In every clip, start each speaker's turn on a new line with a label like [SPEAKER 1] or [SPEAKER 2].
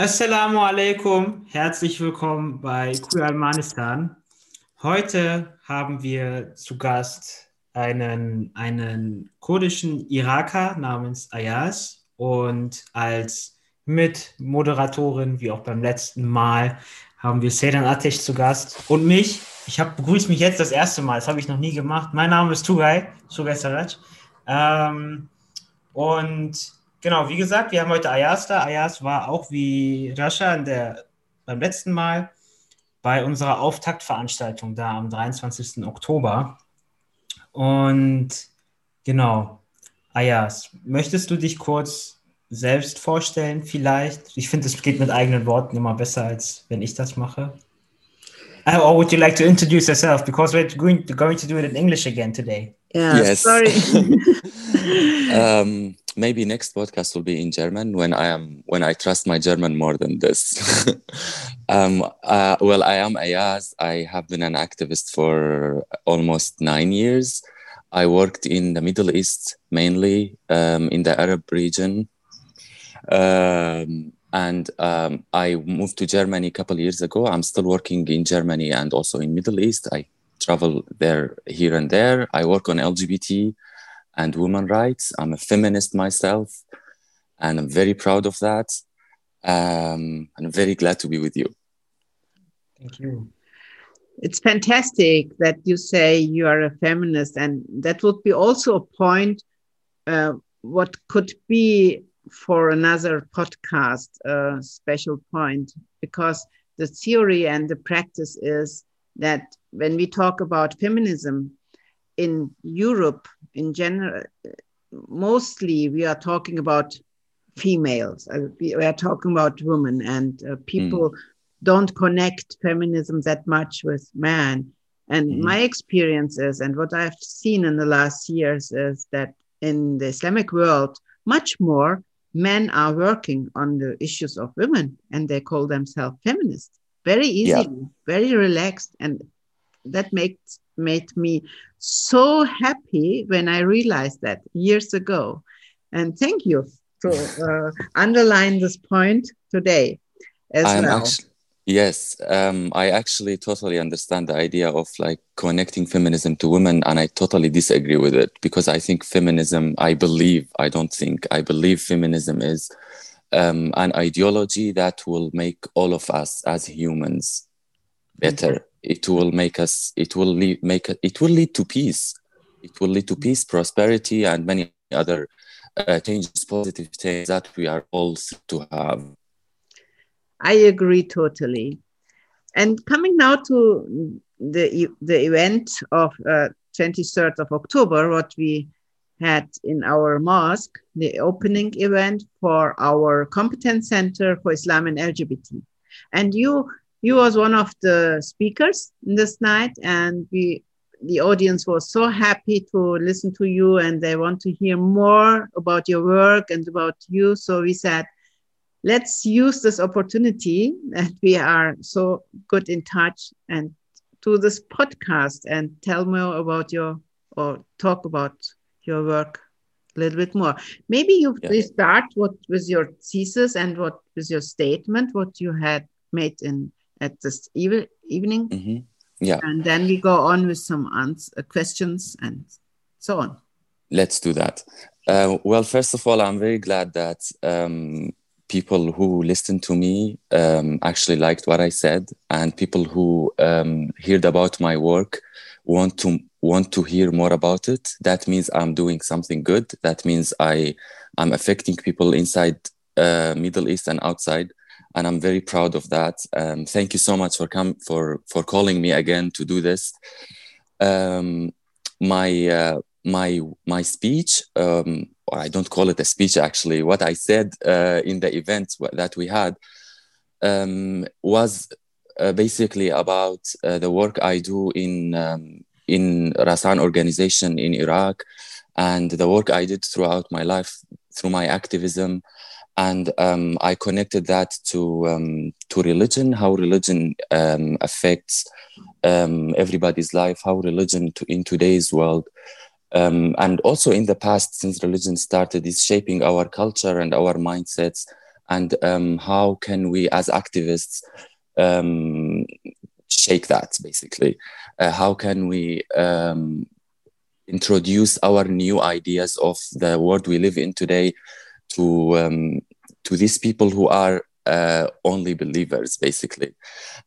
[SPEAKER 1] Assalamu alaikum, herzlich willkommen bei Queer Almanistan. Heute haben wir zu Gast einen, einen kurdischen Iraker namens Ayaz und als Mitmoderatorin, wie auch beim letzten Mal, haben wir Sedan Atesh zu Gast und mich. Ich habe begrüße mich jetzt das erste Mal, das habe ich noch nie gemacht. Mein Name ist Tugay, Tugay Saraj. Ähm, und genau, wie gesagt, wir haben heute Ayas da. Ayas war auch wie Rasha der, beim letzten Mal bei unserer Auftaktveranstaltung da am 23. Oktober. Und genau, Ayas, möchtest du dich kurz selbst vorstellen vielleicht? Ich finde, es geht mit eigenen Worten immer besser, als wenn ich das mache. Or would you like to introduce yourself? Because we're going to do it in English again today.
[SPEAKER 2] Yeah,
[SPEAKER 3] Yes.
[SPEAKER 2] sorry.
[SPEAKER 3] um, maybe next podcast will be in German when I am when I trust my German more than this. um, uh, well, I am Ayaz. I have been an activist for almost nine years. I worked in the Middle East mainly um, in the Arab region. Um, and um, I moved to Germany a couple years ago. I'm still working in Germany and also in Middle East. I travel there here and there. I work on LGBT and women rights. I'm a feminist myself, and I'm very proud of that. Um, I'm very glad to be with you.
[SPEAKER 1] Thank you.
[SPEAKER 2] it's fantastic that you say you are a feminist, and that would be also a point uh, what could be for another podcast a special point because the theory and the practice is that when we talk about feminism in Europe in general, mostly we are talking about females. Uh, We are talking about women, and uh, people don't connect feminism that much with man. And
[SPEAKER 3] Mhm.
[SPEAKER 2] my experience is, and what I've seen in the last years is that in the Islamic world, much more men are working on the issues of women and they call themselves feminists very
[SPEAKER 3] Yeah.
[SPEAKER 2] very relaxed. And that makes made me so happy when I realized that years ago. And thank you to uh, underline this point today as
[SPEAKER 3] I'm
[SPEAKER 2] well.
[SPEAKER 3] actually yes. Um, I actually totally understand the idea of like connecting feminism to women, and I totally disagree with it because I think feminism. I believe. I don't think. I believe feminism is um, an ideology that will make all of us as humans better. It will make us. It will lead. Make it will lead to peace. It will lead to peace, prosperity, and many other uh, changes, positive things that we are all to have.
[SPEAKER 2] I agree totally. And coming now to the the event of uh, 23rd of October, what we had in our mosque, the opening event for our competence center for Islam and LGBT. And you you was one of the speakers this night, and we the audience was so happy to listen to you, and they want to hear more about your work and about you. So we said let's use this opportunity that we are so good in touch and do this podcast and tell more about your or talk about your work a little bit more. Maybe you
[SPEAKER 3] Yeah.
[SPEAKER 2] you start what with your thesis and what with your statement, what you had made in at this eve- evening,
[SPEAKER 3] hmm Yeah.
[SPEAKER 2] and then we go on with some ans- uh, questions and so on.
[SPEAKER 3] Let's do that. Uh, well, first of all, I'm very glad that um, people who listened to me um, actually liked what I said, and people who um, heard about my work want to want to hear more about it. That means I'm doing something good. That means I I'm affecting people inside uh, Middle East and outside, and I'm very proud of that. Um, thank you so much for come for for calling me again to do this. Um, my uh, my my speech um, or i don't call it a speech actually what i said uh, in the event that we had um, was uh, basically about uh, the work i do in um, in rasan organization in iraq and the work i did throughout my life through my activism and um, i connected that to um, to religion how religion um, affects um, everybody's life how religion to, in today's world. Um, and also in the past since religion started is shaping our culture and our mindsets and um, how can we as activists shake that basically? Uh, how can we introduce our new ideas of the world we live in today to um, to these people who are uh, only believers, basically.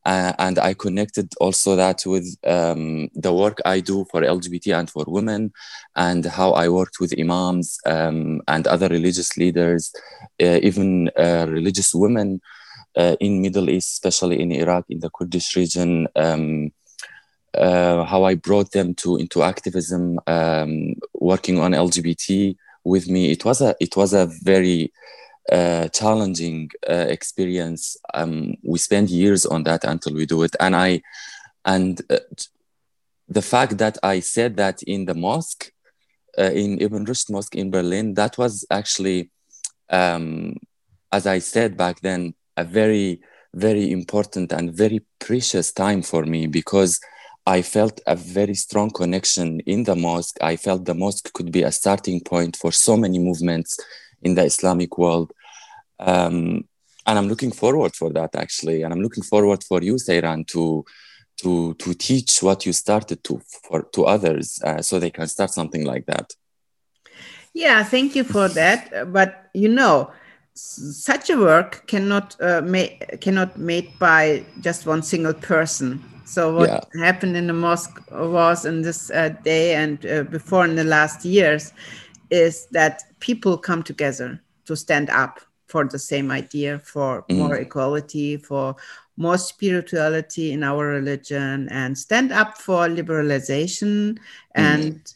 [SPEAKER 3] Uh, and I connected also that with um, the work I do for LGBT and for women, and how I worked with imams um, and other religious leaders, uh, even uh, religious women uh, in Middle East, especially in Iraq, in the Kurdish region. Um, uh, how I brought them to into activism, um, working on LGBT with me. It was a it was a very uh, challenging uh, experience. Um, we spend years on that until we do it, and I and uh, the fact that I said that in the mosque, uh, in Ibn Rushd Mosque in Berlin, that was actually, um, as I said back then, a very very important and very precious time for me because I felt a very strong connection in the mosque. I felt the mosque could be a starting point for so many movements in the Islamic world. Um, and I'm looking forward for that actually. And I'm looking forward for you, Seyran, to to to teach what you started to for to others, uh, so they can start something like that.
[SPEAKER 2] Yeah, thank you for that. But you know, such a work cannot uh, made cannot made by just one single person. So what yeah. happened in the mosque was in this uh, day and uh, before in the last years is that people come together to stand up for the same idea for mm. more equality for more spirituality in our religion and stand up for liberalization mm. and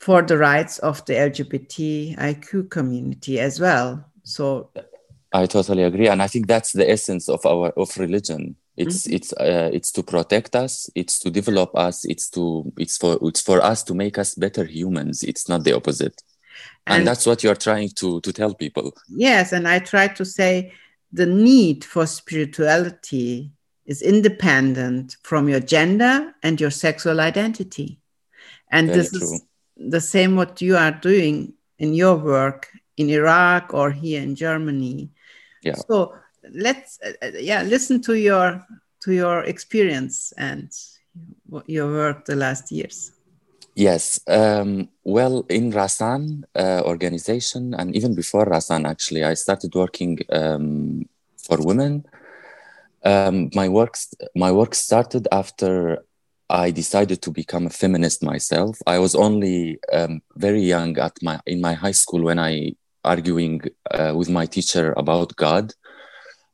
[SPEAKER 2] for the rights of the lgbtiq community as well so
[SPEAKER 3] i totally agree and i think that's the essence of our of religion it's mm-hmm. it's uh, it's to protect us it's to develop us it's to it's for it's for us to make us better humans it's not the opposite and, and that's what you're trying to to tell people.
[SPEAKER 2] Yes and i try to say the need for spirituality is independent from your gender and your sexual identity. And Very this true. is the same what you are doing in your work in iraq or here in germany.
[SPEAKER 3] Yeah.
[SPEAKER 2] So let's uh, uh, yeah listen to your to your experience and your work the last years
[SPEAKER 3] yes um, well in rasan uh, organization and even before rasan actually i started working um, for women um, my work my work started after I decided to become a feminist myself. I was only um, very young at my in my high school when I arguing uh, with my teacher about God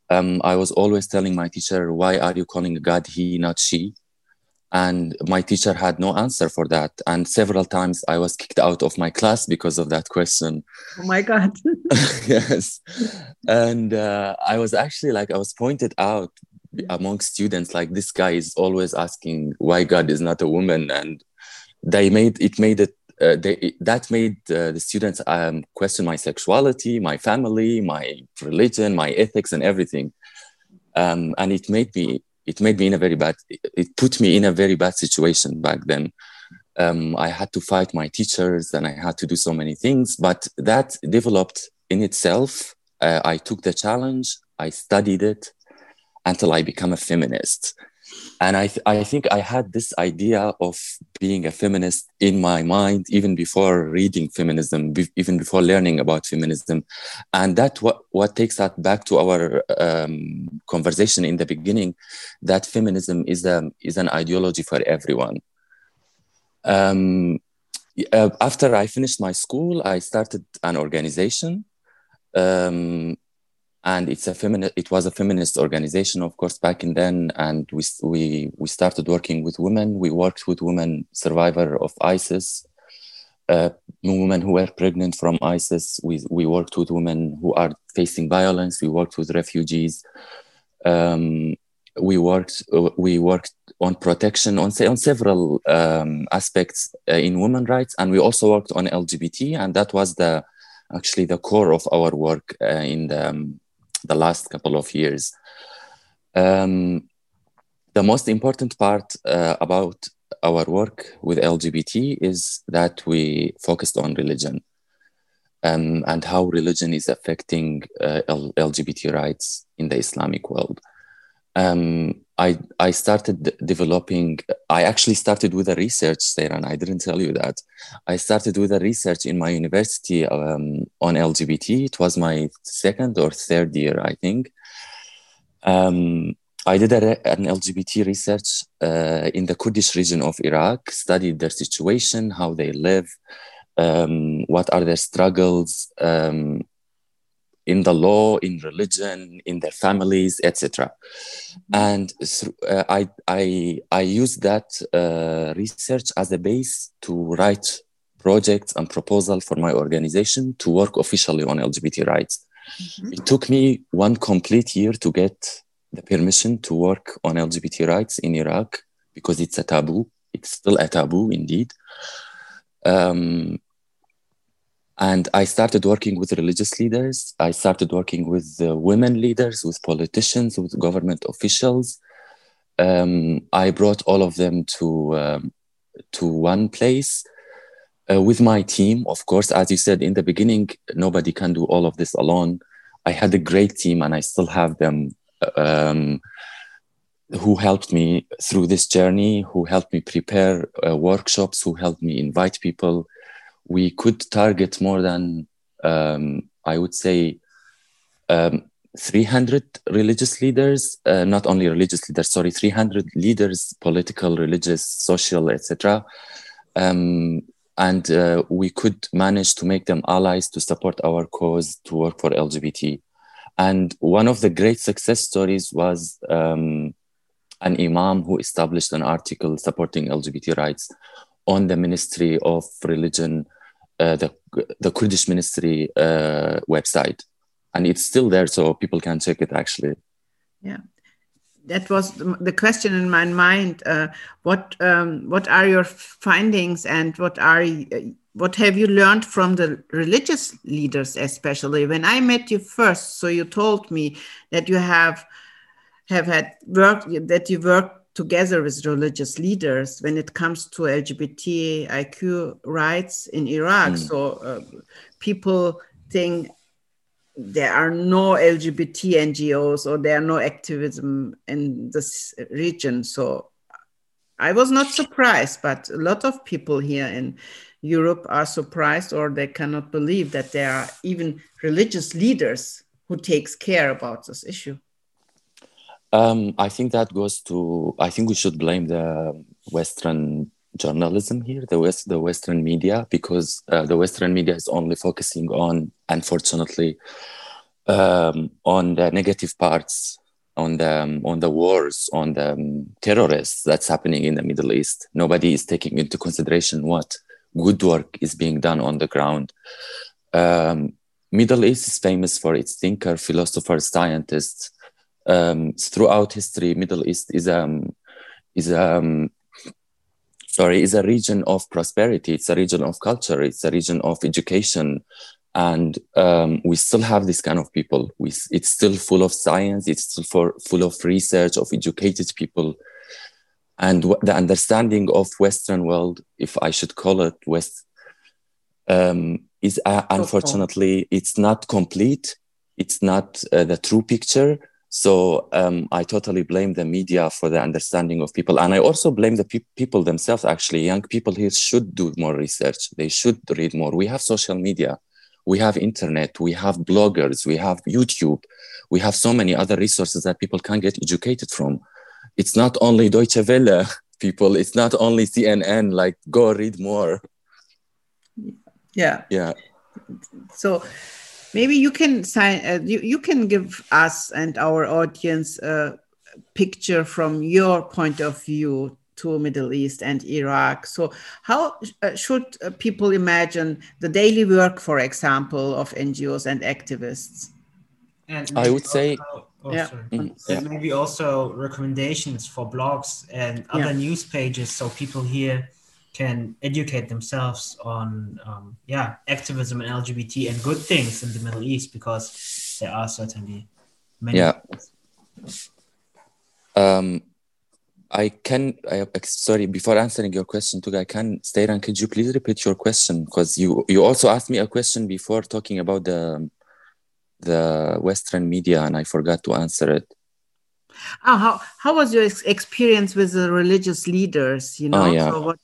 [SPEAKER 3] um, I was always telling my teacher, why are you calling God he, not she? And my teacher had no answer for that. And several times I was kicked out of my class because of that question.
[SPEAKER 2] Oh my God.
[SPEAKER 3] yes. And uh, I was actually like, I was pointed out among students, like, this guy is always asking why God is not a woman. And they made it made it uh, they, that made uh, the students um, question my sexuality, my family, my religion, my ethics, and everything. Um, and it made me it made me in a very bad it put me in a very bad situation back then. Um, I had to fight my teachers and I had to do so many things, but that developed in itself. Uh, I took the challenge, I studied it until I became a feminist and I, th- I think I had this idea of being a feminist in my mind even before reading feminism, be- even before learning about feminism, and that what what takes that back to our um, conversation in the beginning, that feminism is a is an ideology for everyone. Um, uh, after I finished my school, I started an organization. Um, and it's a feminist it was a feminist organization of course back in then. And we we we started working with women. We worked with women survivor of isis uh, women who were pregnant from isis. We we worked with women who are facing violence. We worked with refugees. Um, we worked uh, we worked on protection on on several um, aspects uh, in women rights. And we also worked on lgbt and that was the actually the core of our work uh, in the um, the last couple of years. Um, the most important part uh, about our work with LGBT is that we focused on religion. um, and how religion is affecting uh, LGBT rights in the Islamic world. Um, I, I started developing, I actually started with a research, Seyran, and I didn't tell you that. I started with a research in my university um, on LGBT. It was my second or third year, I think. Um, I did a, an LGBT research uh, in the Kurdish region of Iraq, studied their situation, how they live, um, what are their struggles um, in the law, in religion, in their families, etc. And uh, I, I, I used that uh, research as a base to write projects and proposal for my organization to work officially on LGBT rights. Mm-hmm. It took me one complete year to get the permission to work on LGBT rights in Iraq because it's a taboo. It's still a taboo, indeed. Um, and I started working with religious leaders. I started working with uh, women leaders, with politicians, with government officials. Um, I brought all of them to um, to one place uh, with my team. Of course, as you said in the beginning, nobody can do all of this alone. I had a great team, and I still have them. Um, who helped me through this journey? Who helped me prepare uh, workshops? Who helped me invite people? We could target more than um, I would say um, 300 religious leaders, uh, not only religious leaders, sorry, 300 leaders, political, religious, social, etc. Um, and uh, we could manage to make them allies to support our cause to work for LGBT. And one of the great success stories was um, an imam who established an article supporting LGBT rights on the Ministry of Religion the the Kurdish Ministry uh, website, and it's still there, so people can check it. Actually,
[SPEAKER 2] yeah, that was the question in my mind. Uh, what um, what are your findings, and what are what have you learned from the religious leaders, especially when I met you first? So you told me that you have have had work that you worked together with religious leaders when it comes to LGBTIQ rights in Iraq. Mm. So uh, people think there are no LGBT NGOs or there are no activism in this region. So I was not surprised, but a lot of people here in Europe are surprised or they cannot believe that there are even religious leaders who takes care about this issue.
[SPEAKER 3] Um, I think that goes to. I think we should blame the Western journalism here, the West, the Western media, because uh, the Western media is only focusing on, unfortunately, um, on the negative parts, on the um, on the wars, on the um, terrorists that's happening in the Middle East. Nobody is taking into consideration what good work is being done on the ground. Um, Middle East is famous for its thinker, philosophers, scientists um, throughout history, Middle East is um, is um, sorry is a region of prosperity. It's a region of culture. It's a region of education, and um, we still have this kind of people. We, it's still full of science. It's still for, full of research of educated people, and the understanding of Western world, if I should call it West, um, is uh, unfortunately it's not complete. It's not uh, the true picture so um, I totally blame the media for the understanding of people. And I also blame the pe- people themselves, actually. Young people here should do more research. They should read more. We have social media, we have internet, we have bloggers, we have YouTube, we have so many other resources that people can get educated from. It's not only Deutsche Welle, people, it's not only CNN, like go read more.
[SPEAKER 2] Yeah.
[SPEAKER 3] Yeah.
[SPEAKER 2] So, maybe you can sign uh, you, you can give us and our audience a picture from your point of view to middle east and iraq so how uh, should uh, people imagine the daily work for example of ngos and activists
[SPEAKER 3] and i would also, say
[SPEAKER 1] oh, yeah. Mm, yeah. maybe also recommendations for blogs and other yeah. news pages so people here can educate themselves on um, yeah activism and LGBT and good things in the Middle East because there are certainly many.
[SPEAKER 3] Yeah. Um, I can. I, sorry, before answering your question, Tugay, I can stay and could you please repeat your question? Because you you also asked me a question before talking about the the Western media, and I forgot to answer it.
[SPEAKER 2] Oh, how how was your experience with the religious leaders? You know,
[SPEAKER 3] oh, yeah.
[SPEAKER 2] so what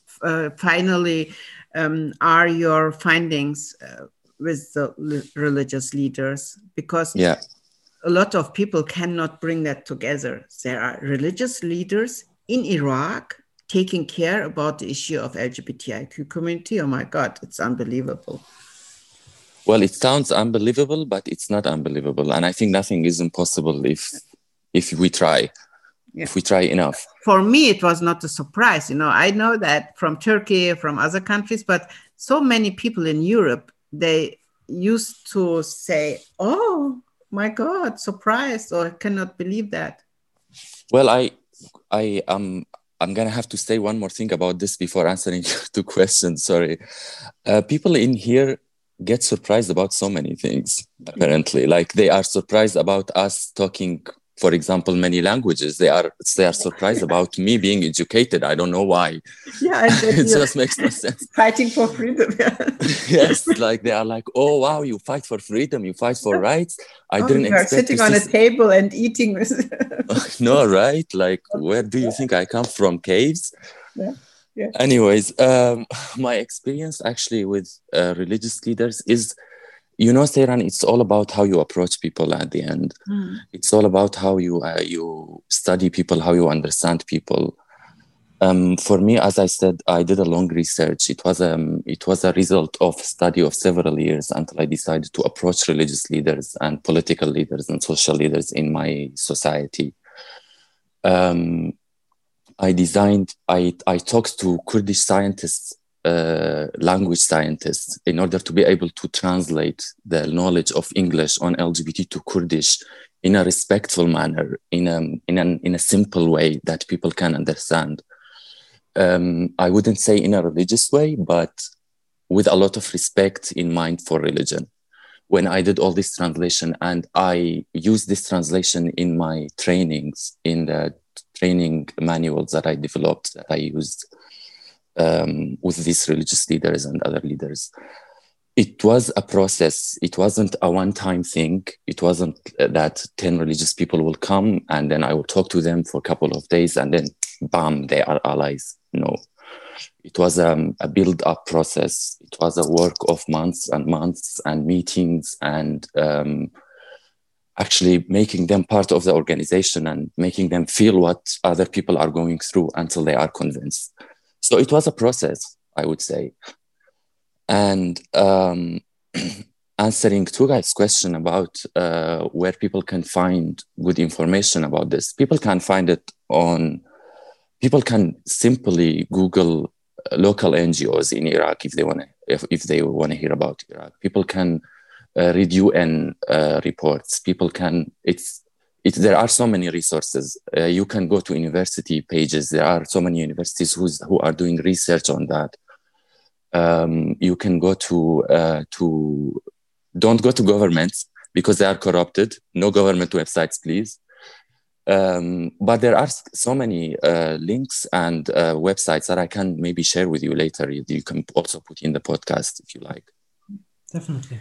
[SPEAKER 2] finally um, are your findings uh, with the religious leaders? Because
[SPEAKER 3] yeah.
[SPEAKER 2] a lot of people cannot bring that together. There are religious leaders in Iraq taking care about the issue of LGBTIQ community. Oh my God, it's unbelievable.
[SPEAKER 3] Well, it sounds unbelievable, but it's not unbelievable, and I think nothing is impossible if if we try. Yeah. If we try enough.
[SPEAKER 2] For me, it was not a surprise. You know, I know that from Turkey, from other countries, but so many people in Europe, they used to say, "Oh my God, surprised!" or "I cannot believe that."
[SPEAKER 3] Well, I I um I'm gonna have to say one more thing about this before answering two questions. Sorry, uh, people in here get surprised about so many things. Apparently, like they are surprised about us talking, for example, many languages. They are they are surprised about me being educated. I don't know why.
[SPEAKER 2] Yeah,
[SPEAKER 3] it just makes no sense.
[SPEAKER 2] Fighting for freedom.
[SPEAKER 3] yes, like they are like, oh wow, you fight for freedom, you fight for rights. I oh, didn't
[SPEAKER 2] you are
[SPEAKER 3] expect
[SPEAKER 2] sitting on a table and eating.
[SPEAKER 3] no, right? Like, where do you think I come from? Caves.
[SPEAKER 2] Yeah. Yeah.
[SPEAKER 3] Anyways, um, my experience actually with uh, religious leaders is, you know, Seyran, it's all about how you approach people at the end. Mm. It's all about how you uh, you study people, how you understand people. Um, for me, as I said, I did a long research. It was um, it was a result of study of several years until I decided to approach religious leaders and political leaders and social leaders in my society. Um, I designed, I, I talked to Kurdish scientists, uh, language scientists, in order to be able to translate the knowledge of English on LGBT to Kurdish in a respectful manner, in a, in, an, in a simple way that people can understand. Um, I wouldn't say in a religious way, but with a lot of respect in mind for religion. When I did all this translation, and I used this translation in my trainings in the training manuals that I developed that I used um, with these religious leaders and other leaders. It was a process. It wasn't a one time thing. It wasn't that 10 religious people will come and then I will talk to them for a couple of days and then bam, they are allies. No. It was um, a build up process. It was a work of months and months and meetings and um, actually making them part of the organization and making them feel what other people are going through until they are convinced. So it was a process, I would say. And um, answering Tugay's question about uh, where people can find good information about this, people can find it on, people can simply Google local NGOs in Iraq if they want to, if, if they want to hear about Iraq. People can uh, read UN uh, reports. People can, it's, it, there are so many resources. Uh, you can go to university pages. There are so many universities who's, who are doing research on that. Um, you can go to, uh, to, don't go to governments because they are corrupted. No government websites, please. Um, but there are so many uh, links and uh, websites that I can maybe share with you later. You can also put in the podcast if you like.
[SPEAKER 1] Definitely.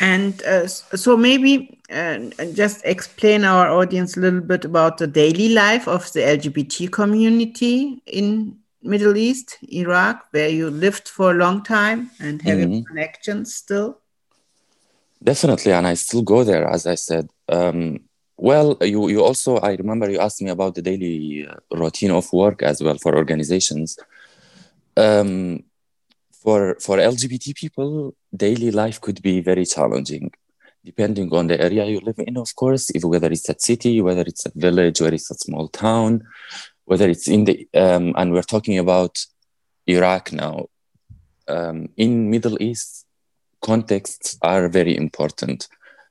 [SPEAKER 2] And uh, so maybe uh, just explain our audience a little bit about the daily life of the LGBT community in Middle East, Iraq, where you lived for a long time and have mm-hmm. connections still.
[SPEAKER 3] Definitely, and I still go there, as I said. Um, well, you, you also, I remember you asked me about the daily uh, routine of work as well for organizations. Um, for for lgbt people daily life could be very challenging depending on the area you live in of course if whether it's a city whether it's a village whether it's a small town whether it's in the um, and we're talking about iraq now um, in middle east contexts are very important.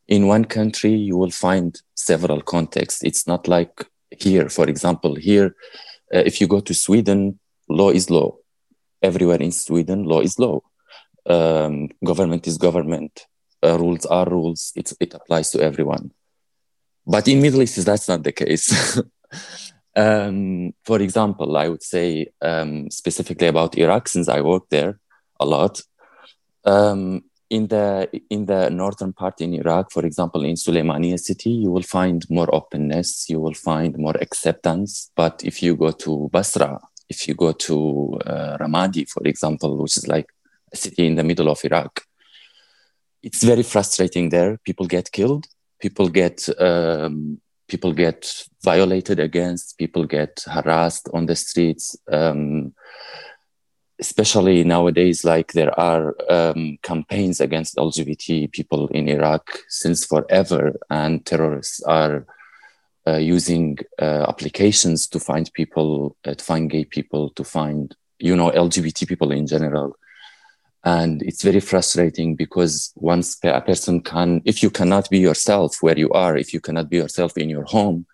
[SPEAKER 3] In one country you will find several contexts. It's not like here. For example here uh, if you go to sweden law is law. Everywhere in Sweden, law is law. Um, government is government. Uh, rules are rules. It's, it applies to everyone. But in Middle East, that's not the case. Um, for example, I would say um, specifically about Iraq, since I work there a lot. Um, in the in the northern part in Iraq, for example, in Suleimania city, you will find more openness, you will find more acceptance. But if you go to Basra, if you go to uh, Ramadi, for example, which is like a city in the middle of Iraq, it's very frustrating there. People get killed, people get um, people get violated against, people get harassed on the streets. Um, especially nowadays, like there are um, campaigns against LGBT people in Iraq since forever, and terrorists are uh, using uh, applications to find people, uh, to find gay people, to find you know LGBT people in general. And it's very frustrating because once a person can, if you cannot be yourself where you are, if you cannot be yourself in your home,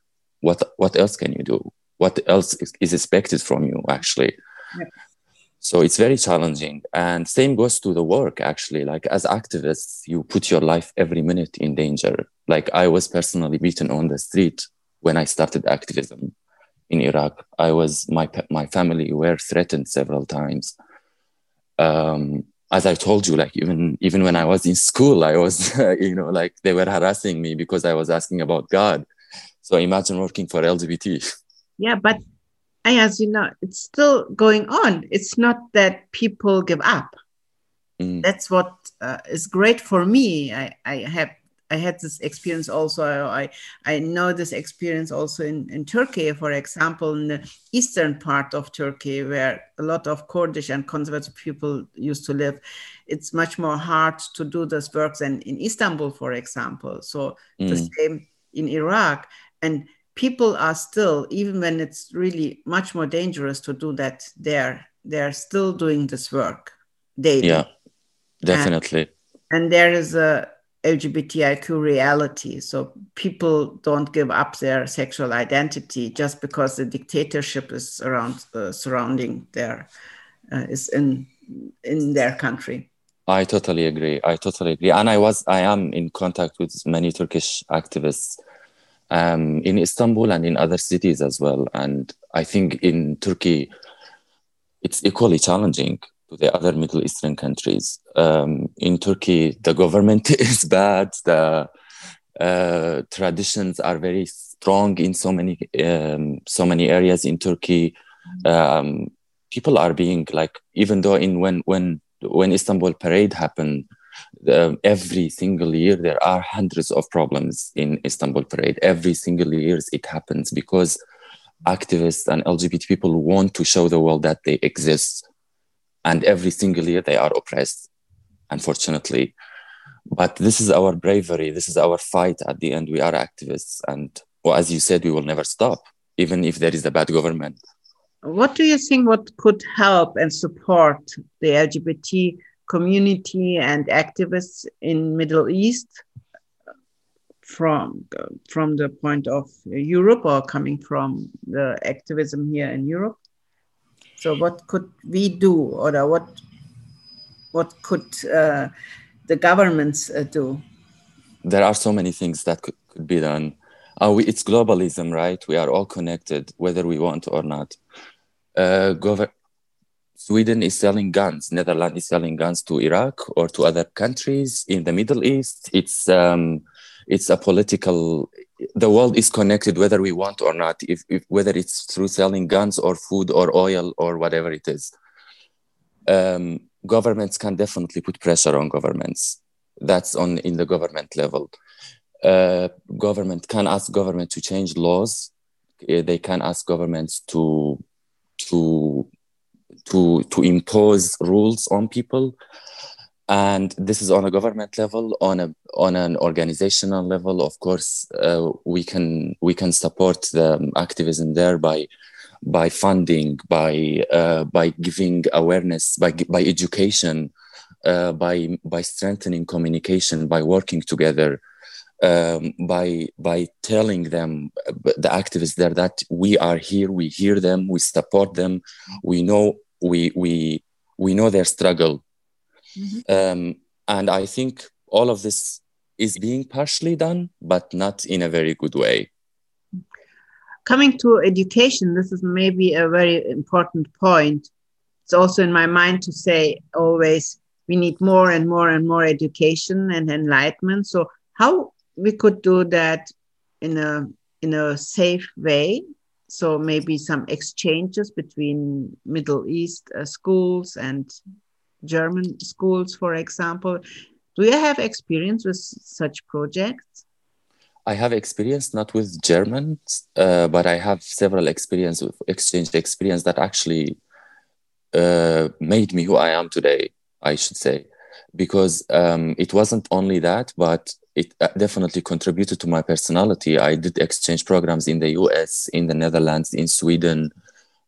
[SPEAKER 3] what what else can you do? What else is expected from you actually? Yeah so it's very challenging. And same goes to the work actually. Like as activists you put your life every minute in danger. Like i was personally beaten on the street when i started activism in iraq. I was my my family were threatened several times. Um, as i told you like even even when i was in school i was you know like they were harassing me because i was asking about god so imagine working for lgbt
[SPEAKER 2] yeah but I as you know, it's still going on. It's not that people give up. Mm. That's what uh, is great for me. I, I have I had this experience also. I, I know this experience also in, in Turkey, for example, in the eastern part of Turkey, where a lot of Kurdish and conservative people used to live. It's much more hard to do this work than in Istanbul, for example. So mm. the same in Iraq. And people are still, even when it's really much more dangerous to do that there, they're still doing this work daily.
[SPEAKER 3] Yeah, definitely.
[SPEAKER 2] And, and there is a LGBTIQ reality. So people don't give up their sexual identity just because the dictatorship is around uh, surrounding their uh, is in in their country.
[SPEAKER 3] I totally agree. I totally agree. And I was I am in contact with many Turkish activists um, in Istanbul and in other cities as well. And I think in Turkey, it's equally challenging to the other Middle Eastern countries. Um, in Turkey, the government is bad. The uh, traditions are very strong in so many um, so many areas in Turkey. Um, people are being like, even though in when when when Istanbul parade happened, the, every single year there are hundreds of problems in Istanbul Parade. Every single year it happens because activists and LGBT people want to show the world that they exist, and every single year they are oppressed, unfortunately. But this is our bravery. This is our fight. At the end, we are activists, and well, as you said, we will never stop, even if there is a bad government.
[SPEAKER 2] What do you think? What could help and support the LGBT community and activists in Middle East from from the point of Europe or coming from the activism here in Europe. So what could we do, or what what could uh, the governments uh, do?
[SPEAKER 3] There are so many things that could, could be done. Uh, we, it's globalism, right? We are all connected, whether we want or not. Uh, Sweden is selling guns, Netherlands is selling guns to Iraq or to other countries in the Middle East. It's um, it's a political. The world is connected, whether we want or not. If, if whether it's through selling guns or food or oil or whatever it is, um, governments can definitely put pressure on governments. That's on in the government level. Uh, government can ask government to change laws. They can ask governments to to to to impose rules on people and this is on a government level on a on an organizational level. Of course uh, we can we can support the activism there by by funding by uh, by giving awareness by by education uh, by by strengthening communication by working together um, by by telling them the activists there that we are here we hear them we support them. We know we we we know their struggle mm-hmm. um, and i think all of this is being partially done but not in a very good way
[SPEAKER 2] coming to education, this is maybe a very important point. It's also in my mind to say always we need more and more and more education and enlightenment. So how we could do that in a in a safe way so maybe some exchanges between middle east uh, schools and german schools for example do you have experience with such projects
[SPEAKER 3] i have experience not with Germans, uh, but i have several experience with exchange experience that actually uh, made me who i am today i should say because um, it wasn't only that but it uh, definitely contributed to my personality. I did exchange programs in the US, in the Netherlands, in Sweden,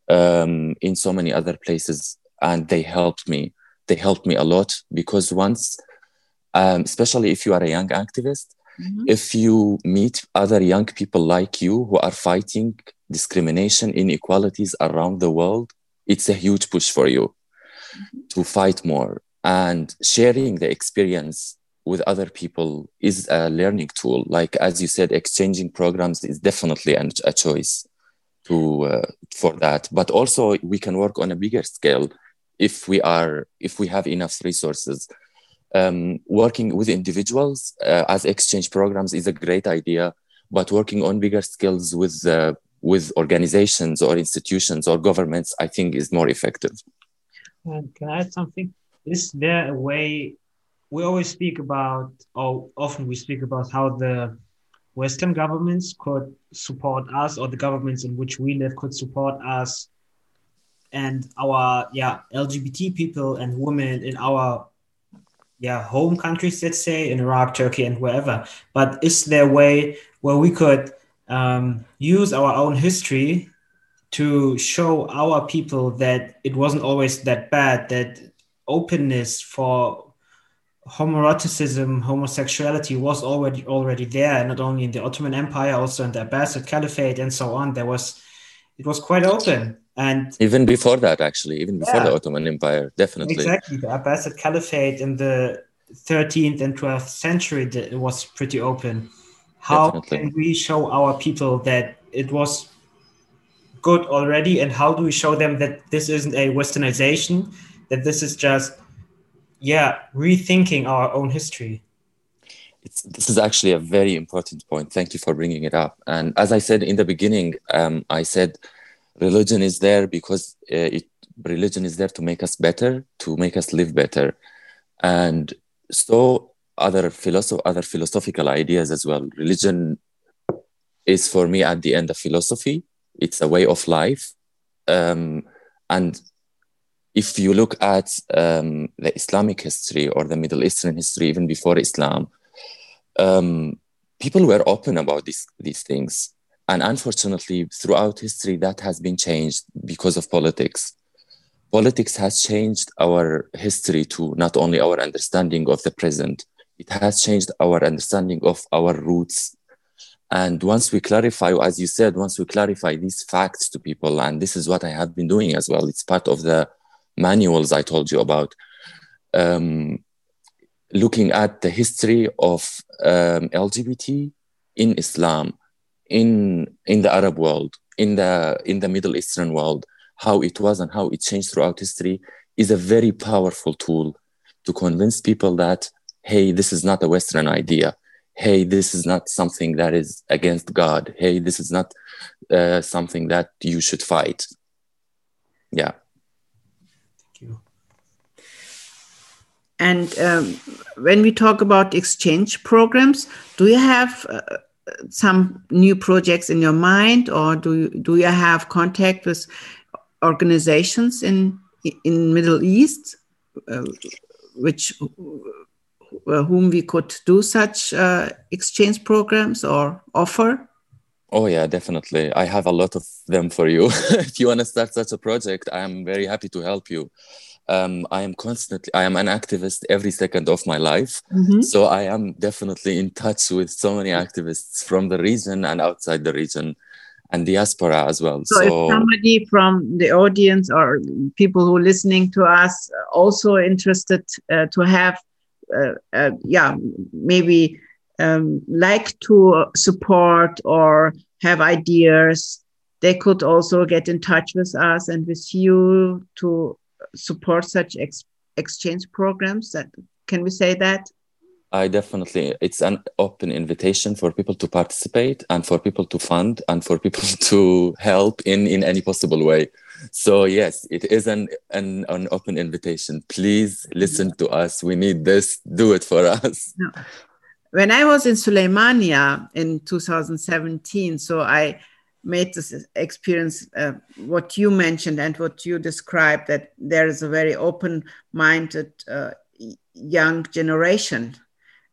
[SPEAKER 3] um, in so many other places, and they helped me. They helped me a lot because once, um, especially if you are a young activist, mm-hmm. if you meet other young people like you who are fighting discrimination, inequalities around the world, it's a huge push for you mm-hmm. to fight more. And sharing the experience with other people is a learning tool. Like as you said, exchanging programs is definitely a, a choice to uh, for that. But also we can work on a bigger scale if we are if we have enough resources. Um, working with individuals uh, as exchange programs is a great idea, but working on bigger skills with uh, with organizations or institutions or governments, I think, is more effective.
[SPEAKER 1] can I add something? Is there a way we always speak about, or often we speak about how the Western governments could support us, or the governments in which we live could support us, and our yeah LGBT people and women in our yeah home countries, let's say in Iraq, Turkey, and wherever. But is there a way where we could um, use our own history to show our people that it wasn't always that bad, that openness for homoeroticism, homosexuality was already already there, not only in the Ottoman Empire, also in the Abbasid Caliphate and so on. There was it was quite open. And
[SPEAKER 3] even before that, actually, even before yeah, the Ottoman Empire, definitely.
[SPEAKER 1] Exactly. The Abbasid Caliphate in the 13th and 12th century it was pretty open. How definitely. can we show our people that it was good already? And how do we show them that this isn't a westernization, that this is just yeah, rethinking our own history.
[SPEAKER 3] It's, this is actually a very important point. Thank you for bringing it up. And as I said in the beginning, um, I said religion is there because uh, it, religion is there to make us better, to make us live better, and so other philosoph- other philosophical ideas as well. Religion is for me at the end a philosophy. It's a way of life, um, and if you look at um, the Islamic history or the Middle Eastern history, even before Islam, um, people were open about these, these things. And unfortunately, throughout history, that has been changed because of politics. Politics has changed our history to not only our understanding of the present, it has changed our understanding of our roots. And once we clarify, as you said, once we clarify these facts to people, and this is what I have been doing as well, it's part of the manuals I told you about, um, looking at the history of um, LGBT in Islam, in in the Arab world, in the in the Middle Eastern world, how it was and how it changed throughout history is a very powerful tool to convince people that hey, this is not a Western idea. Hey, this is not something that is against God. Hey, this is not uh, something that you should fight. Yeah. Thank you.
[SPEAKER 2] And um, when we talk about exchange programs, do you have uh, some new projects in your mind, or do you, do you have contact with organizations in in Middle East, uh, which uh, whom we could do such uh, exchange programs or offer?
[SPEAKER 3] Oh yeah, definitely. I have a lot of them for you. if you want to start such a project, I am very happy to help you um, I am constantly, I am an activist every second of my life. Mm-hmm. So I am definitely in touch with so many activists from the region and outside the region and diaspora as well.
[SPEAKER 2] So, so if somebody from the audience or people who are listening to us also interested uh, to have, uh, uh, yeah, maybe um, like to support or have ideas they could also get in touch with us and with you to support such ex- exchange programs. That can we say that?
[SPEAKER 3] I definitely, it's an open invitation for people to participate and for people to fund and for people to help in, in any possible way. So yes, it is an, an, an open invitation. Please listen to us. We need this. Do it for us.
[SPEAKER 2] When I was in Suleimania in 2017, so I made this experience, uh, what you mentioned and what you described, that there is a very open-minded uh, young generation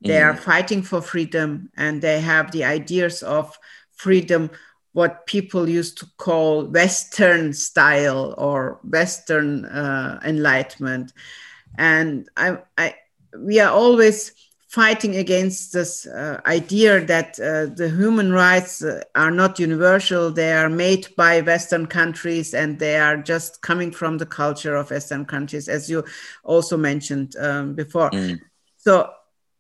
[SPEAKER 2] they are mm. fighting for freedom and they have the ideas of freedom, what people used to call Western style or Western uh, enlightenment. And I, I, we are always fighting against this uh, idea that uh, the human rights uh, are not universal. They are made by Western countries and they are just coming from the culture of Western countries, as you also mentioned um, before. Mm. So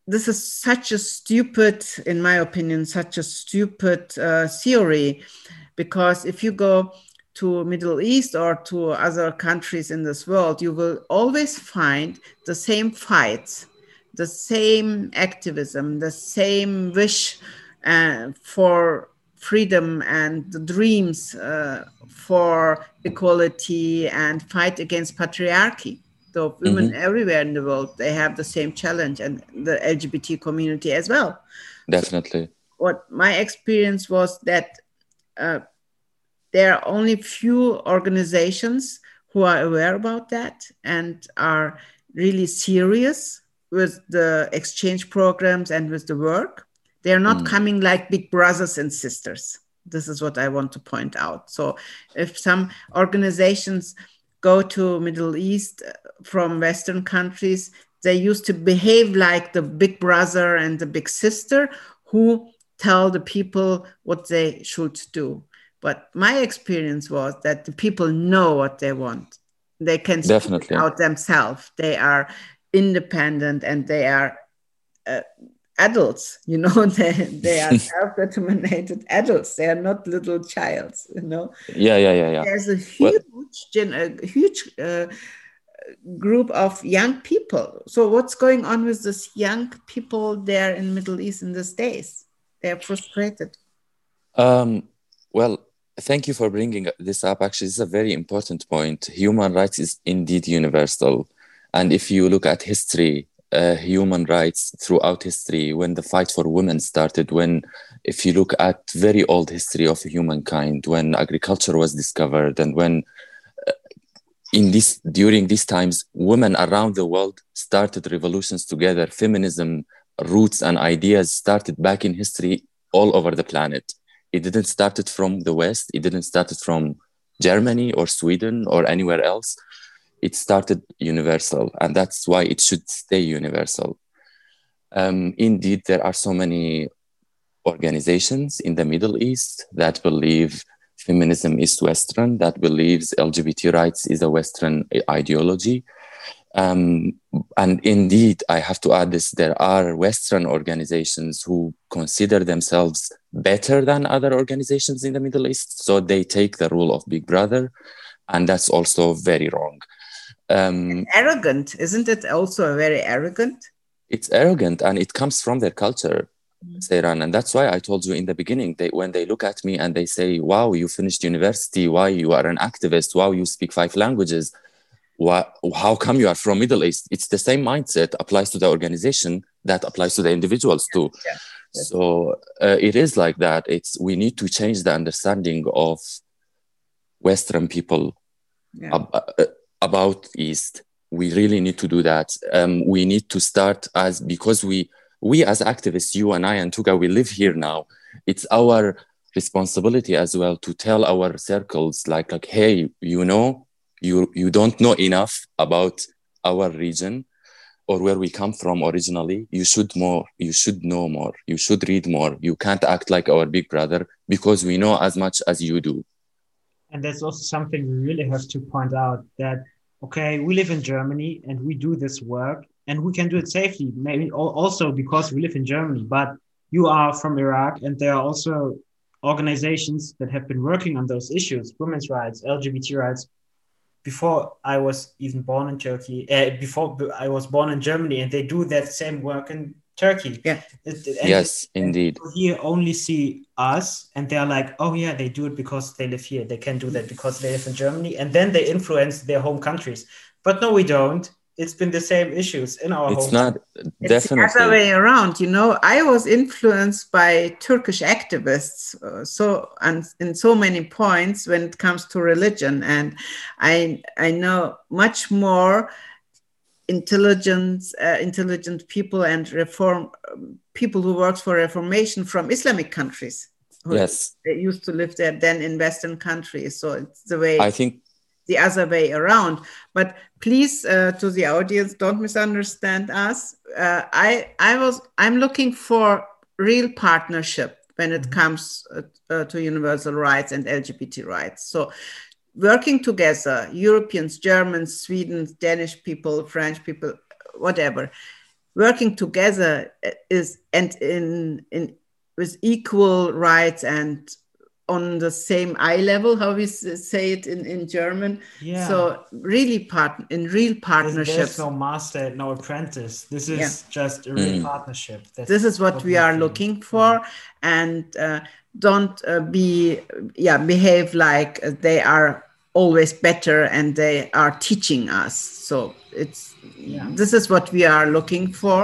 [SPEAKER 2] this is such a stupid, in my opinion, such a stupid uh, theory, because if you go to Middle East or to other countries in this world, you will always find the same fights, the same activism, the same wish uh, for freedom and the dreams uh, for equality and fight against patriarchy. So women mm-hmm. everywhere in the world, they have the same challenge and the LGBT community as well.
[SPEAKER 3] Definitely. So
[SPEAKER 2] what my experience was that uh, there are only few organizations who are aware about that and are really serious with the exchange programs and with the work. They are not mm. coming like big brothers and sisters. This is what I want to point out. So if some organizations go to Middle East uh, from Western countries, they used to behave like the big brother and the big sister who tell the people what they should do. But my experience was that the people know what they want. They can
[SPEAKER 3] definitely
[SPEAKER 2] out themselves. They are independent and they are uh, adults you know they, they are self-determined adults. They are not little childs you know.
[SPEAKER 3] Yeah yeah yeah yeah.
[SPEAKER 2] There's a huge well, a huge uh, group of young people. So what's going on with this young people there in middle east in these days? They're frustrated.
[SPEAKER 3] Um, well thank you for bringing this up. Actually it's a very important point. Human rights is indeed universal and if you look at history uh, human rights throughout history when the fight for women started when if you look at very old history of humankind when agriculture was discovered and when uh, in this during these times women around the world started revolutions together feminism roots and ideas started back in history all over the planet. It didn't started from the west it didn't started from germany or sweden or anywhere else it started universal, and that's why it should stay universal. Um, indeed, there are so many organizations in the Middle East that believe feminism is Western, that believes LGBT rights is a Western ideology. Um, and indeed, I have to add this there are Western organizations who consider themselves better than other organizations in the Middle East. So they take the rule of Big Brother, and that's also very wrong
[SPEAKER 2] um, arrogant. Isn't it also very arrogant?
[SPEAKER 3] It's arrogant and it comes from their culture mm. Seyran, and that's why I told you in the beginning they when they look at me and they say wow you finished university. Why you are an activist. Wow you speak five languages. Why, how come you are from middle east? It's the same mindset applies to the organization that applies to the individuals too. yeah. so uh, it is like that. It's we need to change the understanding of western people yeah. uh, about East. We really need to do that. Um, we need to start as because we we as activists, you and I and Tugay, we live here now. It's our responsibility as well to tell our circles like like hey, you know, you you don't know enough about our region or where we come from originally you should more you should know more you should read more you can't act like our big brother because we know as much as you do
[SPEAKER 1] and that's also something we really have to point out that okay we live in germany and we do this work and we can do it safely maybe also because we live in germany but you are from iraq and there are also organizations that have been working on those issues, women's rights, LGBT rights, before I was even born in Turkey, uh, before I was born in Germany, and they do that same work in Turkey.
[SPEAKER 2] Yeah.
[SPEAKER 3] yes, indeed.
[SPEAKER 1] Here only see us, and they're like, oh yeah, they do it because they live here. They can do that because they live in Germany, and then they influence their home countries. But no, we don't it's been the same issues in our
[SPEAKER 3] it's
[SPEAKER 1] home.
[SPEAKER 3] not definitely
[SPEAKER 2] it's the other way around you know i was influenced by turkish activists uh, so and in so many points when it comes to religion and i i know much more intelligent uh, intelligent people and reform um, people who work for reformation from islamic countries
[SPEAKER 3] yes
[SPEAKER 2] they used to live there than in western countries so it's the way
[SPEAKER 3] i think
[SPEAKER 2] the other way around. But please, uh, to the audience, don't misunderstand us. Uh, I I was I'm looking for real partnership when it mm-hmm. comes uh, uh to universal rights and LGBT rights. So. Working together, Europeans, Germans, Swedes, Danish people, French people, whatever, working together is and in in with equal rights and on the same eye level, how we say it in, in German.
[SPEAKER 1] Yeah.
[SPEAKER 2] So really part in real partnership.
[SPEAKER 1] There's, no master, no apprentice. This is yeah. just a real mm. partnership.
[SPEAKER 2] That's this is what, what we are looking for, and uh, don't uh, be yeah behave like they are always better and they are teaching us. So it's yeah. this is what we are looking for.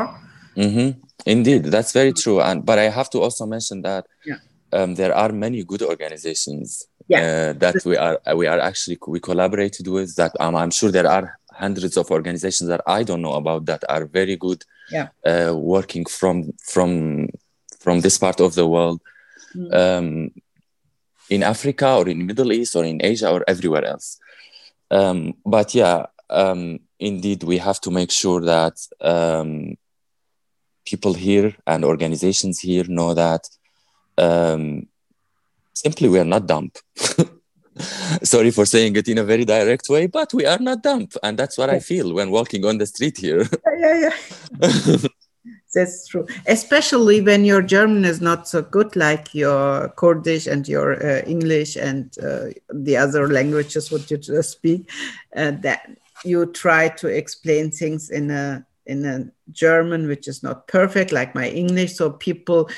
[SPEAKER 3] Mm-hmm. Indeed, that's very true. And but I have to also mention that.
[SPEAKER 2] Yeah
[SPEAKER 3] um, there are many good organizations yeah. uh, that we are we are actually we collaborated with. That um, I'm sure there are hundreds of organizations that I don't know about that are very good,
[SPEAKER 2] yeah.
[SPEAKER 3] uh, working from from from this part of the world, mm. um, in Africa or in the Middle East or in Asia or everywhere else. Um, but yeah, um, indeed, we have to make sure that um, people here and organizations here know that um, simply we are not dumb. Sorry for saying it in a very direct way, but we are not dumb, and that's what I feel when walking on the street here.
[SPEAKER 2] yeah, yeah. that's true. Especially when your German is not so good, like your Kurdish and your uh, English and uh, the other languages what you just speak. Uh, that you try to explain things in a in a German which is not perfect, like my English, so people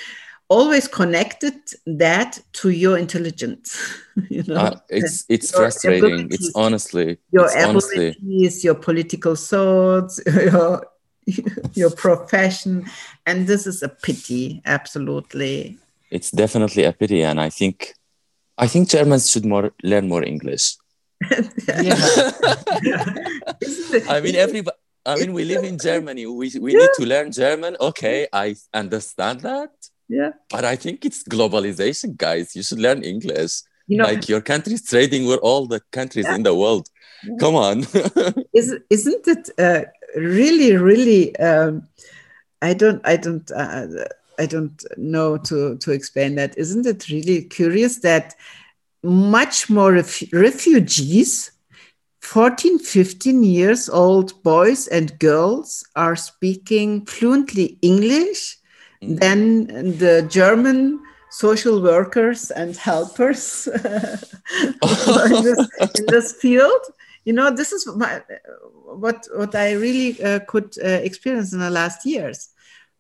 [SPEAKER 2] always connected that to your intelligence you know uh,
[SPEAKER 3] it's it's your frustrating it's honestly
[SPEAKER 2] your
[SPEAKER 3] it's
[SPEAKER 2] abilities honestly. your political thoughts your your profession. And this is a pity absolutely.
[SPEAKER 3] It's definitely a pity and i think i think germans should more learn more english. I mean everybody I mean, we live in Germany. We, we yeah. need to learn German. Okay, I understand that.
[SPEAKER 2] Yeah.
[SPEAKER 3] But i think it's globalization guys. You should learn english. You know, like your country's trading with all the countries yeah. in the world. Come on.
[SPEAKER 2] Is, isn't it uh, really really um, i don't i don't uh, i don't know to to explain that isn't it really curious that much more ref- refugees 14 15 years old boys and girls are speaking fluently english Mm. Then the German social workers and helpers in, this, in, this, field. You know, this is my, what what I really uh, could uh, experience in the last years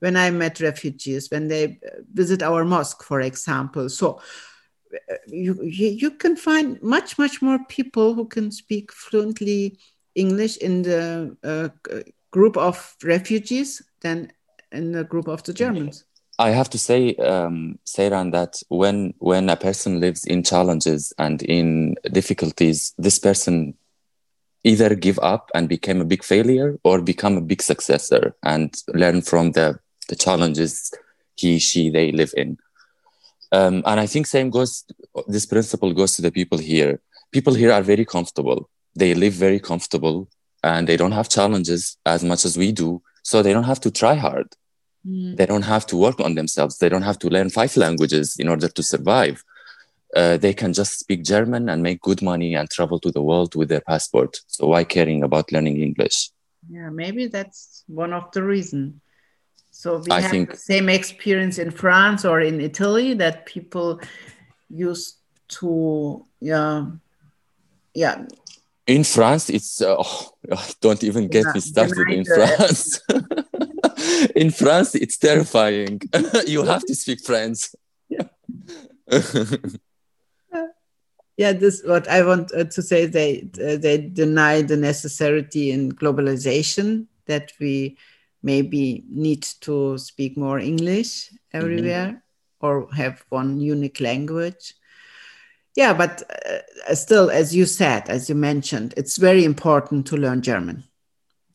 [SPEAKER 2] when I met refugees when they visit our mosque, for example. So. Uh, you, you can find much much more people who can speak fluently English in the uh, group of refugees than in the group of the Germans.
[SPEAKER 3] I have to say, um, that when when a person lives in challenges and in difficulties, this person either give up and become a big failure or become a big successor and learn from the the challenges he she they live in. Um, and I think same goes. This principle goes to the people here. People here are very comfortable. They live very comfortable and they don't have challenges as much as we do, so they don't have to try hard
[SPEAKER 2] Mm.
[SPEAKER 3] They don't have to work on themselves. They don't have to learn five languages in order to survive. Uh, they can just speak German and make good money and travel to the world with their passport. So why caring about learning English?
[SPEAKER 2] Yeah, maybe that's one of the reasons. So we
[SPEAKER 3] I
[SPEAKER 2] have
[SPEAKER 3] think,
[SPEAKER 2] the same experience in France or in Italy that people used to yeah yeah
[SPEAKER 3] in France, it's uh, oh, don't even get me started in France. in France, it's terrifying. you have to speak French.
[SPEAKER 2] Yeah. Yeah, this what I want uh, to say. They uh, they deny the necessity in globalization that we maybe need to speak more English everywhere mm-hmm. or have one unique language yeah, but uh, still, as you said, as you mentioned, it's very important to learn German.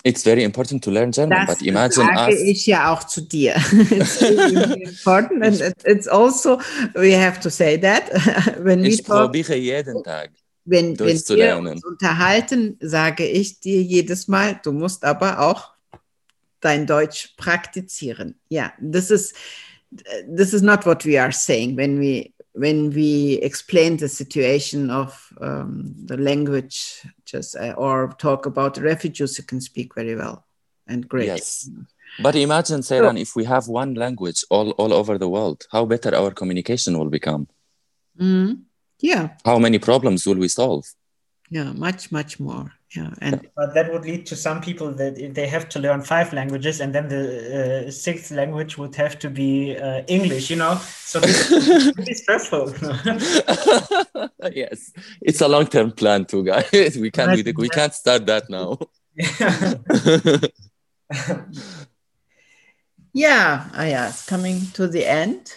[SPEAKER 3] It's very important to learn German, das but imagine sage us.
[SPEAKER 2] ich ja auch zu dir. it's really important, and it's also we have to say that when
[SPEAKER 3] ich probiere jeden Tag.
[SPEAKER 2] Wenn, wenn wir uns unterhalten, sage ich dir jedes Mal, du musst aber auch dein Deutsch praktizieren. Yeah, this is this is not what we are saying when we when we explain the situation of um, the language just uh, or talk about the refugees who can speak very well and great.
[SPEAKER 3] Yes. But imagine Seyran, so, if we have one language all, all over the world how better our communication will become?
[SPEAKER 2] Mm, yeah.
[SPEAKER 3] How many problems will we solve
[SPEAKER 2] yeah much much more. Yeah and
[SPEAKER 1] but that would lead to some people that they have to learn five languages and then the uh, sixth language would have to be uh, english you know? So this is stressful.
[SPEAKER 3] Yes. It's a long-term plan too guys. We can't we, we can't start that now.
[SPEAKER 2] Yeah. Oh, yeah it's coming to the end.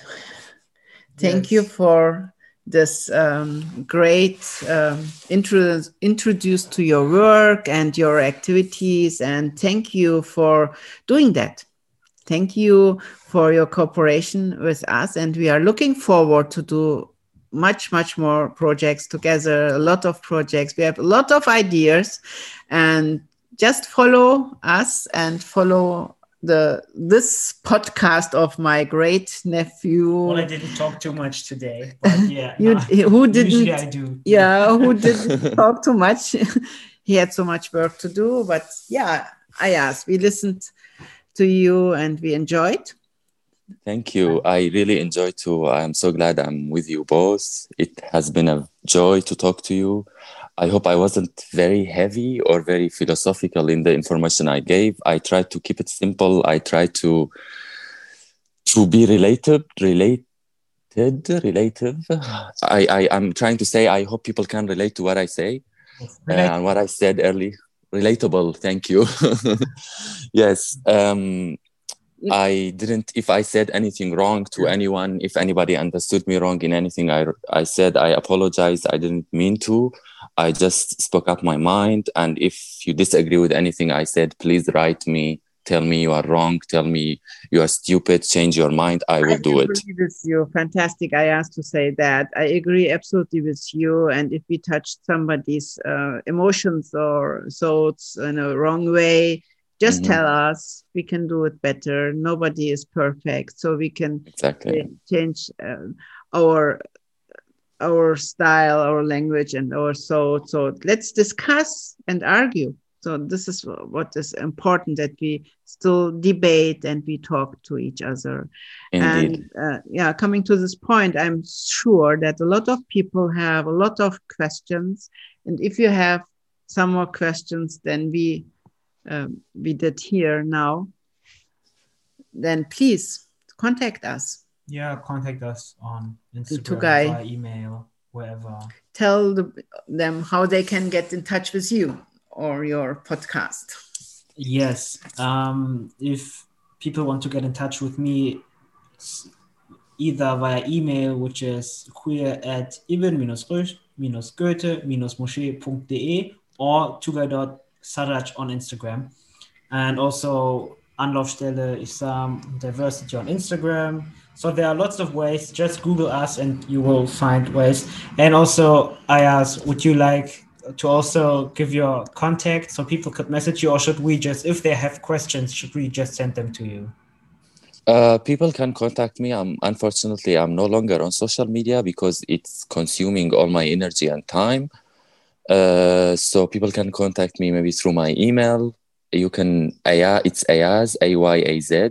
[SPEAKER 2] Thank yes. you for this um, great um, intro- introduced to your work and your activities. And thank you for doing that. Thank you for your cooperation with us. And we are looking forward to do much, much more projects together, a lot of projects. We have a lot of ideas. And just follow us and follow the this podcast of my great nephew.
[SPEAKER 1] Well, I didn't talk too much today, but yeah,
[SPEAKER 2] you, who didn't?
[SPEAKER 1] Usually I do.
[SPEAKER 2] Yeah, who didn't talk too much? he had so much work to do, but yeah, I asked. We listened to you and we enjoyed.
[SPEAKER 3] Thank you. I really enjoyed too. I'm so glad I'm with you both. It has been a joy to talk to you. I hope I wasn't very heavy or very philosophical in the information I gave. I tried to keep it simple. I tried to to be related, related, relative. I, I I'm trying to say I hope people can relate to what I say uh, and what I said early. Relatable. Thank you. yes. Um, I didn't, if I said anything wrong to anyone, if anybody understood me wrong in anything I, I said, I apologize. I didn't mean to. I just spoke up my mind. And if you disagree with anything I said, please write me. Tell me you are wrong. Tell me you are stupid. Change your mind. I will I do it.
[SPEAKER 2] with you. Fantastic. I asked to say that. I agree absolutely with you. And if we touched somebody's uh, emotions or thoughts in a wrong way, just mm-hmm. tell us we can do it better nobody is perfect so we can
[SPEAKER 3] exactly
[SPEAKER 2] change uh, our our style our language and our thought so let's discuss and argue so this is what is important that we still debate and we talk to each other
[SPEAKER 3] Indeed.
[SPEAKER 2] and uh, yeah coming to this point i'm sure that a lot of people have a lot of questions and if you have some more questions than we um, we did here now, then please contact us.
[SPEAKER 1] Yeah, contact us on Instagram, by email, wherever.
[SPEAKER 2] Tell the, them how they can get in touch with you or your podcast.
[SPEAKER 1] Yes. Um, if people want to get in touch with me, either via email, which is queer at ibn-goethe-moschee.de or tugai.com Saraç on Instagram. And also Anlaufstelle Islam Diversity on Instagram. So there are lots of ways. Just Google us and you will find ways. And also, I asked, would you like to also give your contact so people could message you, or should we just, if they have questions, should we just send them to you?
[SPEAKER 3] Uh, people can contact me. I'm unfortunately I'm no longer on social media because it's consuming all my energy and time. Uh, so people can contact me maybe through my email. You can, Ayaz. it's Ayaz, A Y A Z,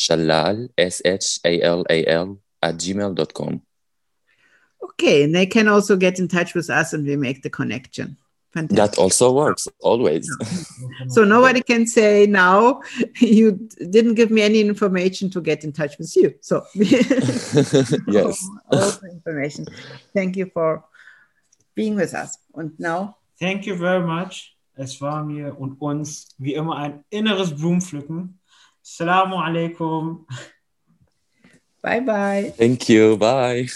[SPEAKER 3] Shalal, S H A L A L, at gmail.com.
[SPEAKER 2] Okay, and they can also get in touch with us and we make the connection.
[SPEAKER 3] Fantastic. That also works always.
[SPEAKER 2] so nobody can say now you didn't give me any information to get in touch with you. So
[SPEAKER 3] yes,
[SPEAKER 2] all, all the information. Thank you for being with us. And now.
[SPEAKER 1] Thank you very much. Es war mir und uns wie immer ein inneres Blumenpflücken. Assalamu alaikum.
[SPEAKER 2] Bye bye.
[SPEAKER 3] Thank you. Bye.